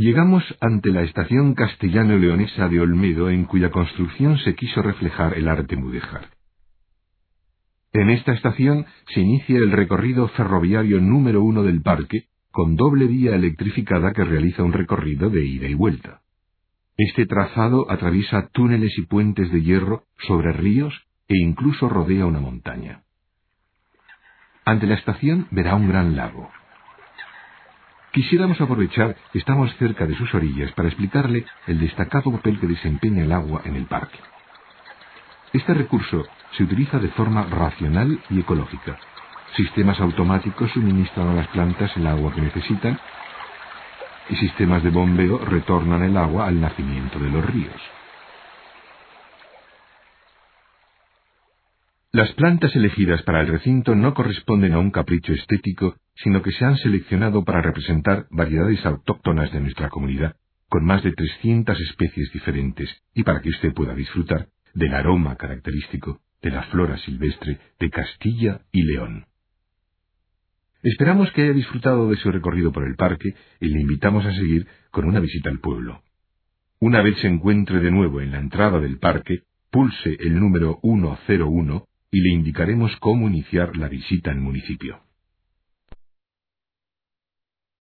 Llegamos ante la estación castellano-leonesa de Olmedo, en cuya construcción se quiso reflejar el arte mudéjar. En esta estación se inicia el recorrido ferroviario número uno del parque, con doble vía electrificada que realiza un recorrido de ida y vuelta. Este trazado atraviesa túneles y puentes de hierro sobre ríos e incluso rodea una montaña. Ante la estación verá un gran lago. Quisiéramos aprovechar que estamos cerca de sus orillas para explicarle el destacado papel que desempeña el agua en el parque. Este recurso se utiliza de forma racional y ecológica. Sistemas automáticos suministran a las plantas el agua que necesitan y sistemas de bombeo retornan el agua al nacimiento de los ríos. Las plantas elegidas para el recinto no corresponden a un capricho estético, sino que se han seleccionado para representar variedades autóctonas de nuestra comunidad, con más de 300 especies diferentes, y para que usted pueda disfrutar del aroma característico de la flora silvestre de Castilla y León. Esperamos que haya disfrutado de su recorrido por el parque y le invitamos a seguir con una visita al pueblo. Una vez se encuentre de nuevo en la entrada del parque, pulse el número 101 y le indicaremos cómo iniciar la visita al municipio.